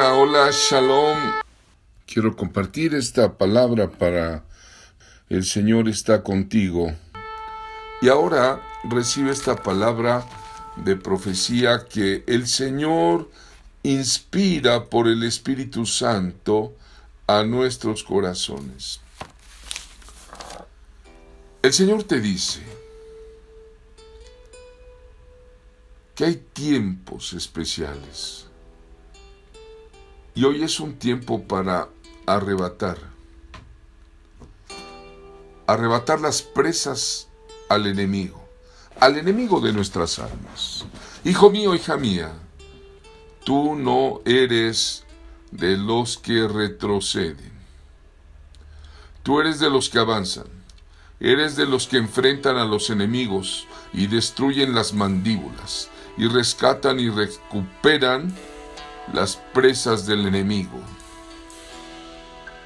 Hola, shalom. Quiero compartir esta palabra para el Señor está contigo. Y ahora recibe esta palabra de profecía que el Señor inspira por el Espíritu Santo a nuestros corazones. El Señor te dice que hay tiempos especiales y hoy es un tiempo para arrebatar. Arrebatar las presas al enemigo, al enemigo de nuestras almas. Hijo mío, hija mía, tú no eres de los que retroceden. Tú eres de los que avanzan. Eres de los que enfrentan a los enemigos y destruyen las mandíbulas y rescatan y recuperan las presas del enemigo.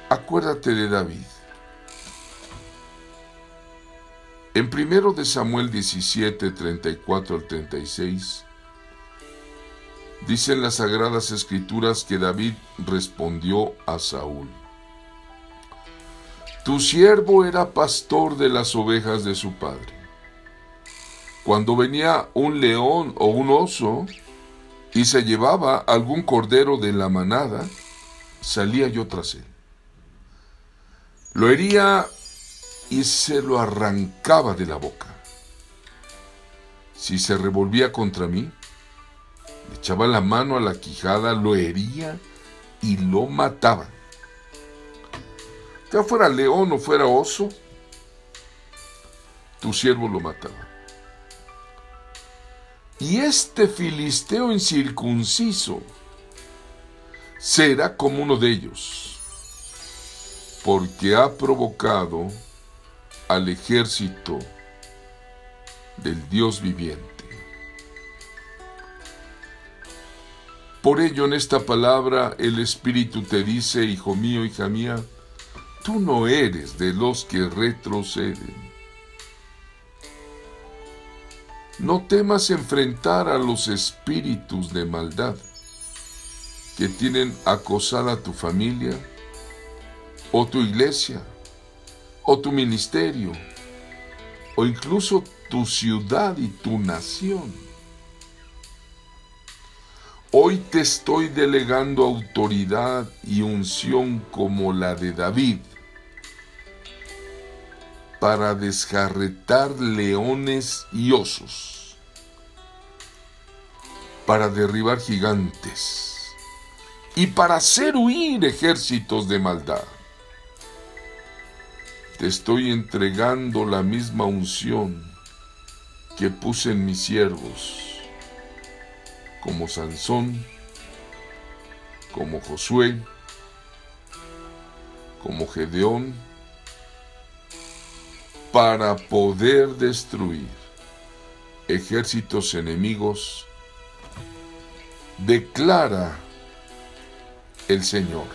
Acuérdate de David. En primero de Samuel 17, 34 al 36, dicen las sagradas escrituras que David respondió a Saúl. Tu siervo era pastor de las ovejas de su padre. Cuando venía un león o un oso, y se llevaba algún cordero de la manada, salía yo tras él. Lo hería y se lo arrancaba de la boca. Si se revolvía contra mí, le echaba la mano a la quijada, lo hería y lo mataba. Ya fuera león o fuera oso, tu siervo lo mataba. Y este filisteo incircunciso será como uno de ellos, porque ha provocado al ejército del Dios viviente. Por ello en esta palabra el Espíritu te dice, hijo mío, hija mía, tú no eres de los que retroceden No temas enfrentar a los espíritus de maldad que tienen acosada tu familia, o tu iglesia, o tu ministerio, o incluso tu ciudad y tu nación. Hoy te estoy delegando autoridad y unción como la de David para desjarretar leones y osos, para derribar gigantes y para hacer huir ejércitos de maldad. Te estoy entregando la misma unción que puse en mis siervos, como Sansón, como Josué, como Gedeón, para poder destruir ejércitos enemigos, declara el Señor.